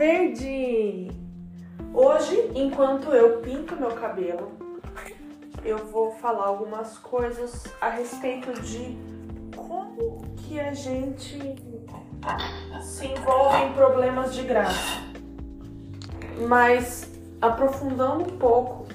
verde! Hoje, enquanto eu pinto meu cabelo, eu vou falar algumas coisas a respeito de como que a gente se envolve em problemas de graça. Mas aprofundando um pouco,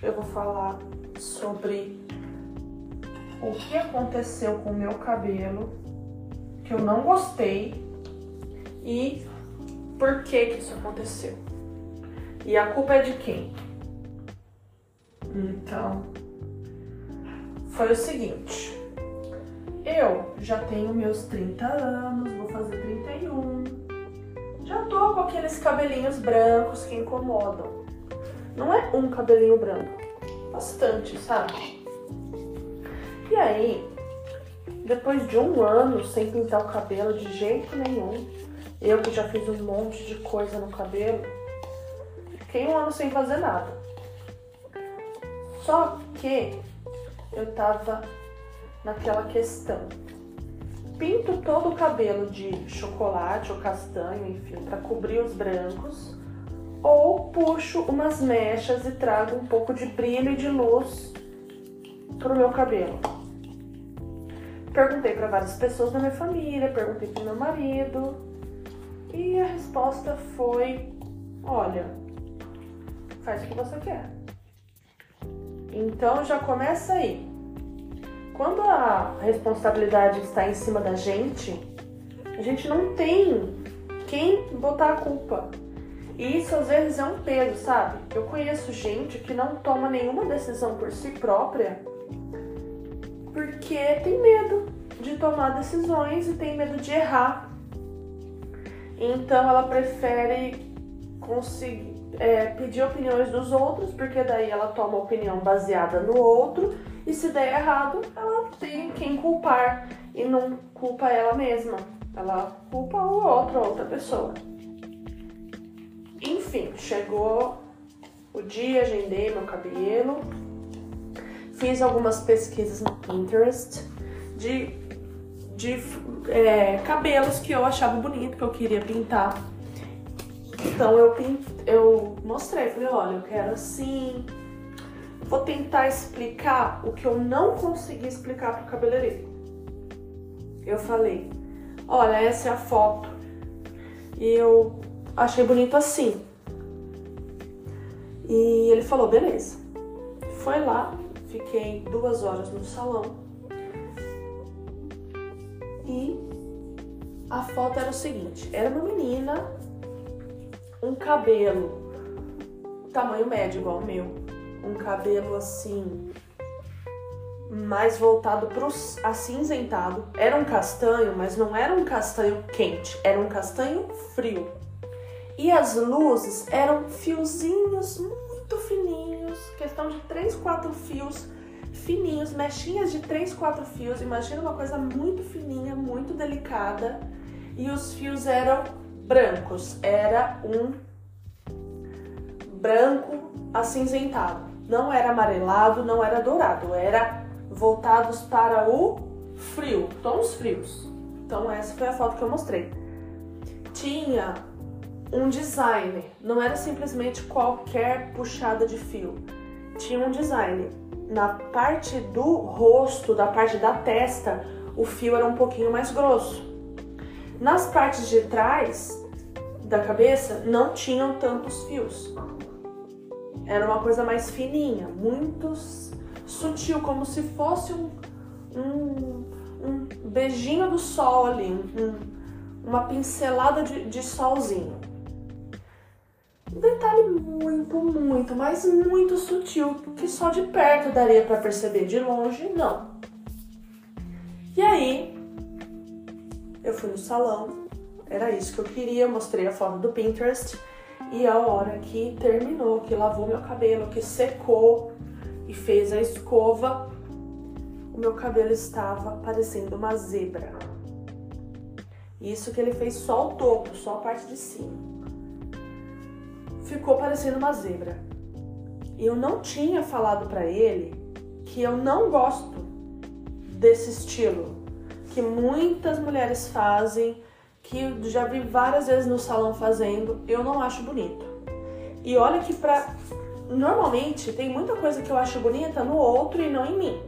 eu vou falar sobre o que aconteceu com o meu cabelo, que eu não gostei e por que que isso aconteceu. E a culpa é de quem? Então, foi o seguinte. Eu já tenho meus 30 anos, vou fazer 31. Já tô com aqueles cabelinhos brancos que incomodam. Não é um cabelinho branco, bastante, sabe? E aí, depois de um ano sem pintar o cabelo de jeito nenhum, eu que já fiz um monte de coisa no cabelo, fiquei um ano sem fazer nada. Só que eu tava naquela questão. Pinto todo o cabelo de chocolate ou castanho, enfim, para cobrir os brancos, ou puxo umas mechas e trago um pouco de brilho e de luz pro meu cabelo. Perguntei para várias pessoas da minha família, perguntei pro meu marido, e a resposta foi: olha, faz o que você quer. Então já começa aí. Quando a responsabilidade está em cima da gente, a gente não tem quem botar a culpa. E isso às vezes é um peso, sabe? Eu conheço gente que não toma nenhuma decisão por si própria porque tem medo de tomar decisões e tem medo de errar. Então ela prefere conseguir é, pedir opiniões dos outros, porque daí ela toma opinião baseada no outro, e se der errado, ela tem quem culpar e não culpa ela mesma. Ela culpa o outro, outra pessoa. Enfim, chegou o dia, agendei meu cabelo, fiz algumas pesquisas no Pinterest de, de é, cabelos que eu achava bonito, que eu queria pintar. Então eu, eu mostrei, falei, olha, eu quero assim. Vou tentar explicar o que eu não consegui explicar pro cabeleireiro. Eu falei, olha, essa é a foto. E eu achei bonito assim. E ele falou, beleza. Foi lá, fiquei duas horas no salão. A foto era o seguinte: era uma menina, um cabelo tamanho médio igual o meu, um cabelo assim mais voltado para acinzentado. Era um castanho, mas não era um castanho quente, era um castanho frio. E as luzes eram fiozinhos muito fininhos, questão de 3, 4 fios fininhos, mechinhas de 3, 4 fios. Imagina uma coisa muito fininha, muito delicada. E os fios eram brancos, era um branco acinzentado. Não era amarelado, não era dourado, era voltados para o frio, tons frios. Então essa foi a foto que eu mostrei. Tinha um design, não era simplesmente qualquer puxada de fio. Tinha um design. Na parte do rosto, da parte da testa, o fio era um pouquinho mais grosso. Nas partes de trás da cabeça não tinham tantos fios. Era uma coisa mais fininha, muito sutil, como se fosse um, um, um beijinho do sol ali, um, uma pincelada de, de solzinho. Um detalhe muito, muito, mas muito sutil, que só de perto daria para perceber, de longe não. E aí, eu fui no salão, era isso que eu queria, mostrei a foto do Pinterest e a hora que terminou, que lavou meu cabelo, que secou e fez a escova, o meu cabelo estava parecendo uma zebra. Isso que ele fez só o topo, só a parte de cima ficou parecendo uma zebra. Eu não tinha falado para ele que eu não gosto desse estilo que muitas mulheres fazem que já vi várias vezes no salão fazendo, eu não acho bonito. E olha que pra. Normalmente tem muita coisa que eu acho bonita no outro e não em mim.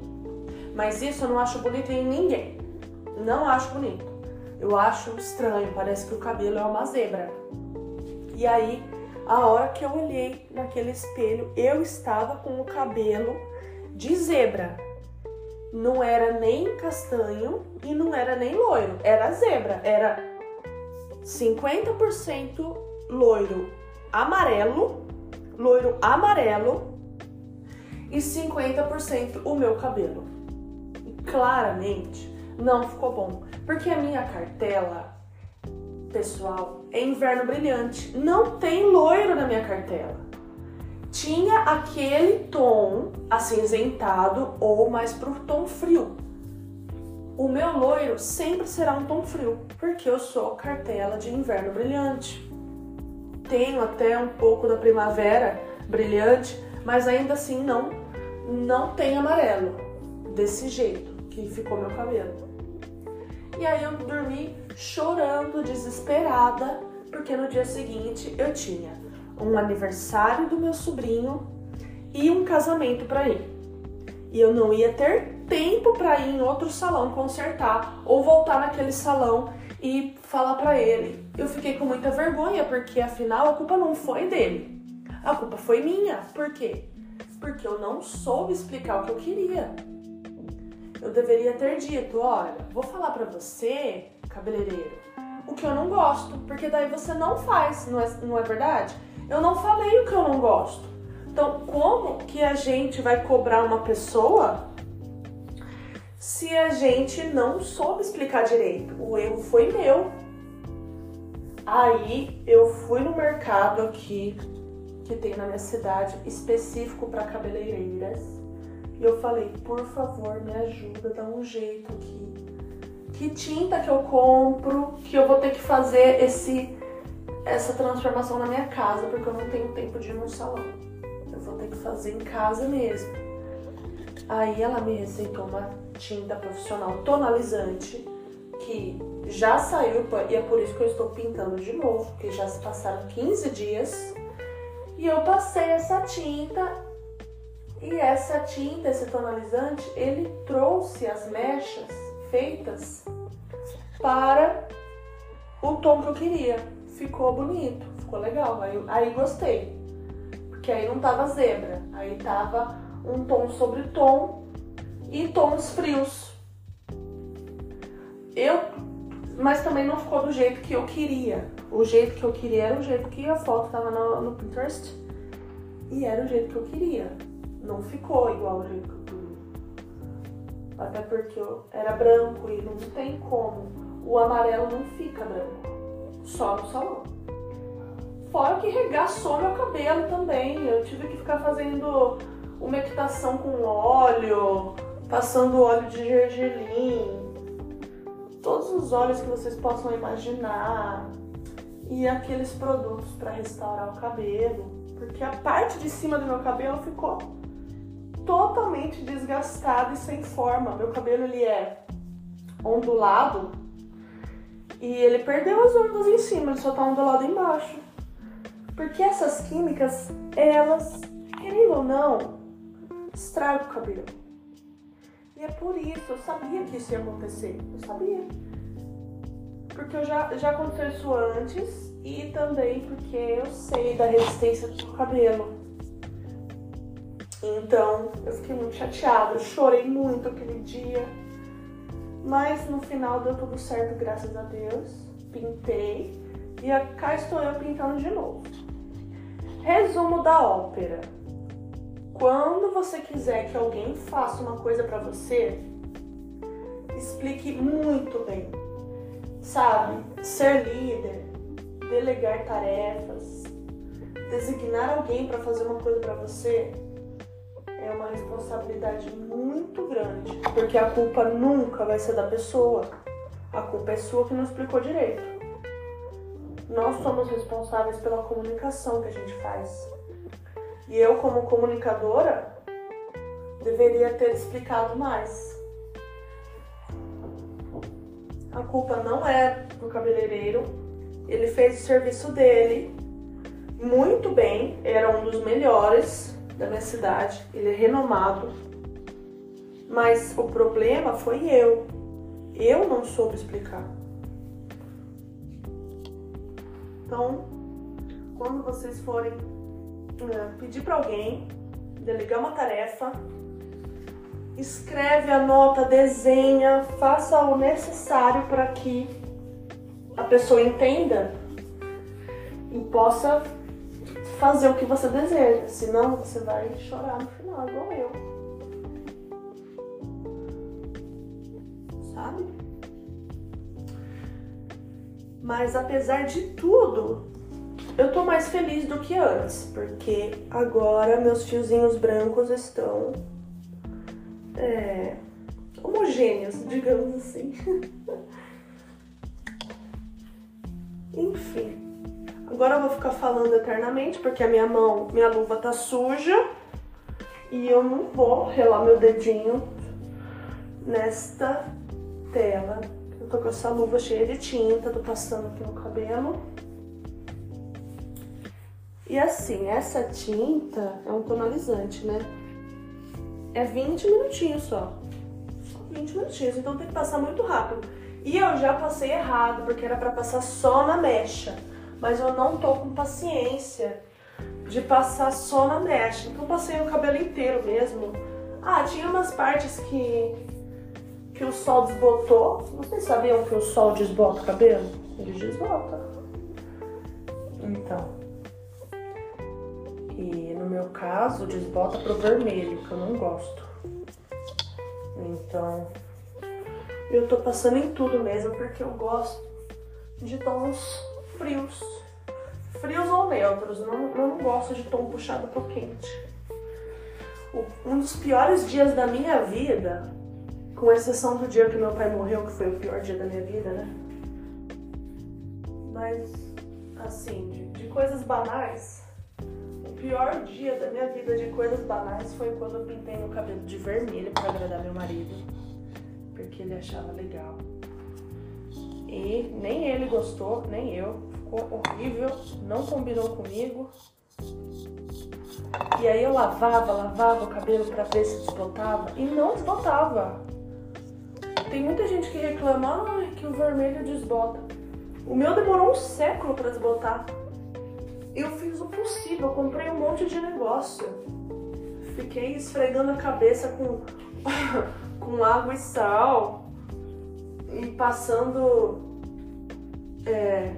Mas isso eu não acho bonito em ninguém. Não acho bonito. Eu acho estranho, parece que o cabelo é uma zebra. E aí, a hora que eu olhei naquele espelho, eu estava com o cabelo de zebra. Não era nem castanho e não era nem loiro, era zebra, era 50% loiro amarelo, loiro amarelo e 50% o meu cabelo. E claramente não ficou bom, porque a minha cartela pessoal é inverno brilhante, não tem loiro na minha cartela. Tinha aquele tom acinzentado ou mais pro tom frio. O meu loiro sempre será um tom frio, porque eu sou cartela de inverno brilhante. Tenho até um pouco da primavera brilhante, mas ainda assim não não tem amarelo desse jeito que ficou meu cabelo. E aí eu dormi chorando, desesperada, porque no dia seguinte eu tinha um aniversário do meu sobrinho e um casamento para ir. E eu não ia ter tempo para ir em outro salão consertar ou voltar naquele salão e falar para ele. Eu fiquei com muita vergonha porque afinal a culpa não foi dele. A culpa foi minha. Por quê? Porque eu não soube explicar o que eu queria. Eu deveria ter dito, olha, vou falar para você, cabeleireiro, o que eu não gosto, porque daí você não faz, não é, não é verdade? Eu não falei o que eu não gosto. Então, como que a gente vai cobrar uma pessoa se a gente não soube explicar direito? O erro foi meu. Aí eu fui no mercado aqui que tem na minha cidade específico para cabeleireiras e eu falei, por favor, me ajuda, dá um jeito aqui. Que tinta que eu compro, que eu vou ter que fazer esse essa transformação na minha casa, porque eu não tenho tempo de ir no salão. Eu vou ter que fazer em casa mesmo. Aí ela me receitou uma tinta profissional tonalizante que já saiu e é por isso que eu estou pintando de novo, porque já se passaram 15 dias. E eu passei essa tinta e essa tinta, esse tonalizante, ele trouxe as mechas feitas para o tom que eu queria. Ficou bonito, ficou legal, aí, aí gostei. Porque aí não tava zebra, aí tava um tom sobre tom e tons frios. Eu, mas também não ficou do jeito que eu queria. O jeito que eu queria era o jeito que a foto tava no, no Pinterest e era o jeito que eu queria não ficou igual o queria. Até porque era branco e não tem como. O amarelo não fica branco, só no salão. Fora que regaçou meu cabelo também. Eu tive que ficar fazendo umectação com óleo, passando óleo de gergelim, todos os óleos que vocês possam imaginar e aqueles produtos para restaurar o cabelo, porque a parte de cima do meu cabelo ficou totalmente desgastado e sem forma. Meu cabelo ele é ondulado e ele perdeu as ondas em cima, ele só tá ondulado embaixo. Porque essas químicas, elas, querendo ou não, estragam o cabelo. E é por isso, eu sabia que isso ia acontecer. Eu sabia. Porque eu já, já aconteceu isso antes e também porque eu sei da resistência do seu cabelo. Então eu fiquei muito chateada, chorei muito aquele dia. Mas no final deu tudo certo, graças a Deus. Pintei e cá estou eu pintando de novo. Resumo da ópera. Quando você quiser que alguém faça uma coisa para você, explique muito bem. Sabe? Ser líder, delegar tarefas, designar alguém para fazer uma coisa para você é uma responsabilidade muito grande, porque a culpa nunca vai ser da pessoa. A culpa é sua que não explicou direito. Nós somos responsáveis pela comunicação que a gente faz. E eu, como comunicadora, deveria ter explicado mais. A culpa não é do cabeleireiro. Ele fez o serviço dele muito bem, era um dos melhores da minha cidade, ele é renomado. Mas o problema foi eu. Eu não soube explicar. Então, quando vocês forem uh, pedir para alguém delegar uma tarefa, escreve, anota, desenha, faça o necessário para que a pessoa entenda e possa fazer o que você deseja. Senão você vai chorar no final, igual eu. Sabe? Mas apesar de tudo, eu tô mais feliz do que antes, porque agora meus fiozinhos brancos estão é, homogêneos, digamos assim. Enfim. Agora eu vou ficar falando eternamente porque a minha mão, minha luva tá suja e eu não vou relar meu dedinho nesta tela. Eu tô com essa luva cheia de tinta, tô passando aqui no cabelo. E assim, essa tinta é um tonalizante, né? É 20 minutinhos só. Só 20 minutinhos, então tem que passar muito rápido. E eu já passei errado, porque era para passar só na mecha. Mas eu não tô com paciência de passar só na mecha. Então passei o cabelo inteiro mesmo. Ah, tinha umas partes que, que o sol desbotou. Vocês sabiam que o sol desbota o cabelo? Ele desbota. Então. E no meu caso, desbota pro vermelho, que eu não gosto. Então, eu tô passando em tudo mesmo, porque eu gosto de tons frios. Frios ou neutros, não, não gosto de tom puxado pro quente. Um dos piores dias da minha vida, com exceção do dia que meu pai morreu, que foi o pior dia da minha vida, né? Mas, assim, de, de coisas banais, o pior dia da minha vida de coisas banais foi quando eu pintei meu cabelo de vermelho para agradar meu marido, porque ele achava legal. E nem ele gostou, nem eu. Ficou horrível, não combinou comigo. E aí eu lavava, lavava o cabelo para ver se desbotava e não desbotava. Tem muita gente que reclama ah, que o vermelho desbota. O meu demorou um século para desbotar. Eu fiz o possível, comprei um monte de negócio. Fiquei esfregando a cabeça com, com água e sal e passando é,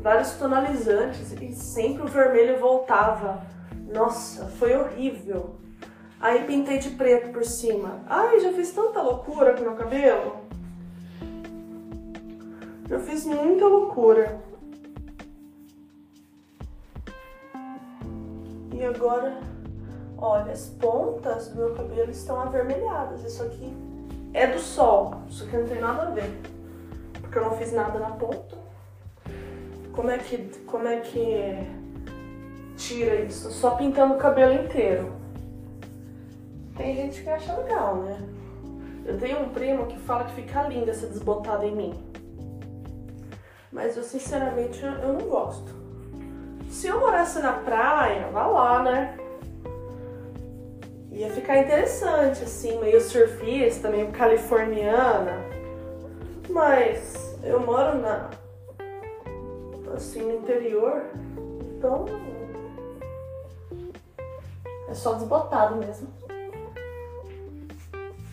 vários tonalizantes e sempre o vermelho voltava. Nossa, foi horrível. Aí pintei de preto por cima. Ai, já fiz tanta loucura com meu cabelo. Já fiz muita loucura. E agora, olha, as pontas do meu cabelo estão avermelhadas. Isso aqui é do sol. Isso aqui não tem nada a ver. Porque eu não fiz nada na ponta. Como é que, como é que tira isso? Só pintando o cabelo inteiro. Tem gente que acha legal, né? Eu tenho um primo que fala que fica linda essa desbotada em mim. Mas eu sinceramente eu não gosto. Se eu morasse na praia, vá lá, né? Ia ficar interessante, assim, meio surfista, meio californiana. Mas eu moro na, assim, no interior. Então, é só desbotado mesmo.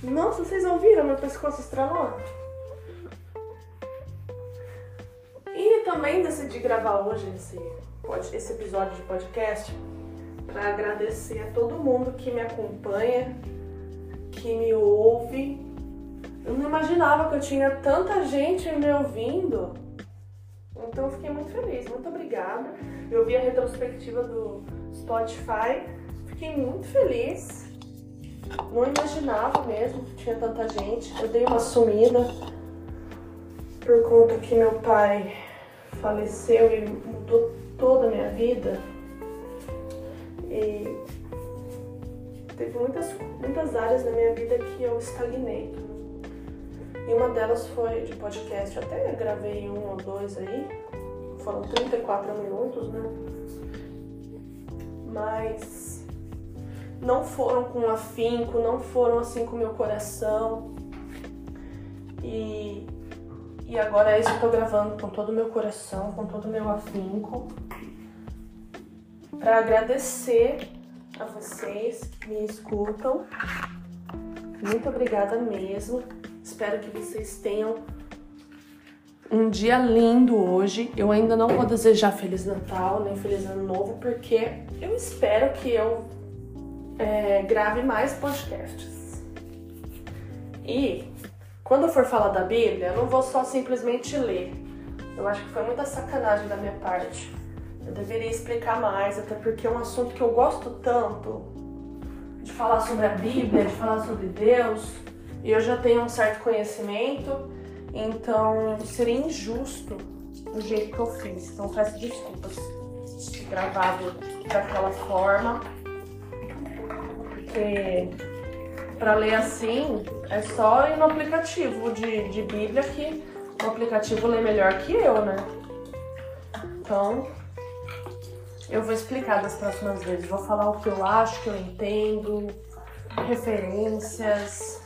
Nossa, vocês ouviram meu pescoço estralando? E também decidi gravar hoje esse, esse episódio de podcast para agradecer a todo mundo que me acompanha, que me ouve. Eu não imaginava que eu tinha tanta gente me ouvindo. Então eu fiquei muito feliz, muito obrigada. Eu vi a retrospectiva do Spotify, fiquei muito feliz. Não imaginava mesmo que tinha tanta gente. Eu dei uma sumida por conta que meu pai faleceu e mudou toda a minha vida. E teve muitas, muitas áreas da minha vida que eu estagnei. E uma delas foi de podcast, até gravei um ou dois aí. Foram 34 minutos, né? Mas não foram com afinco, não foram assim com meu coração. E, e agora é isso que eu tô gravando com todo o meu coração, com todo o meu afinco. Para agradecer a vocês que me escutam. Muito obrigada mesmo. Espero que vocês tenham um dia lindo hoje. Eu ainda não vou desejar Feliz Natal nem Feliz Ano Novo, porque eu espero que eu é, grave mais podcasts. E quando eu for falar da Bíblia, eu não vou só simplesmente ler. Eu acho que foi muita sacanagem da minha parte. Eu deveria explicar mais, até porque é um assunto que eu gosto tanto de falar sobre a Bíblia, de falar sobre Deus, e eu já tenho um certo conhecimento, então seria injusto o jeito que eu fiz. Então peço desculpas de gravado daquela forma, porque para ler assim é só ir no aplicativo de, de Bíblia que o aplicativo lê melhor que eu, né? Então, eu vou explicar das próximas vezes. Vou falar o que eu acho, que eu entendo, referências.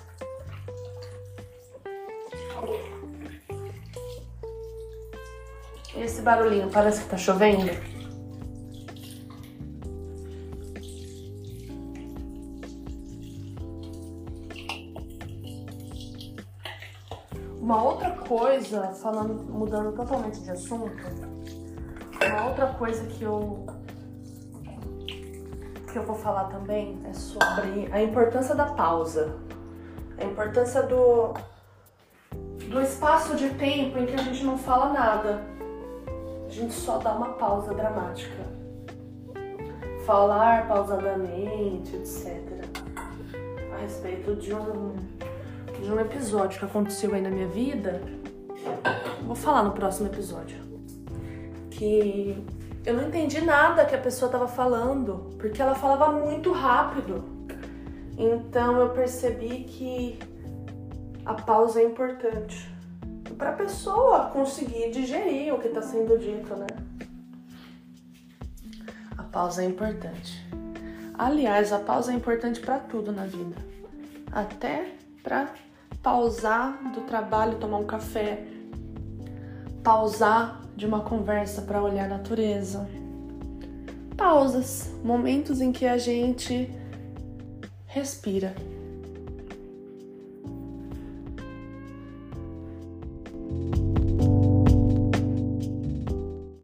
Esse barulhinho parece que tá chovendo. Uma outra coisa, falando, mudando totalmente de assunto, uma outra coisa que eu que eu vou falar também é sobre a importância da pausa, a importância do do espaço de tempo em que a gente não fala nada, a gente só dá uma pausa dramática, falar pausadamente, etc. A respeito de um de um episódio que aconteceu aí na minha vida, vou falar no próximo episódio que eu não entendi nada que a pessoa estava falando, porque ela falava muito rápido. Então eu percebi que a pausa é importante para a pessoa conseguir digerir o que está sendo dito, né? A pausa é importante. Aliás, a pausa é importante para tudo na vida, até para pausar do trabalho, tomar um café, pausar de uma conversa para olhar a natureza. Pausas, momentos em que a gente respira.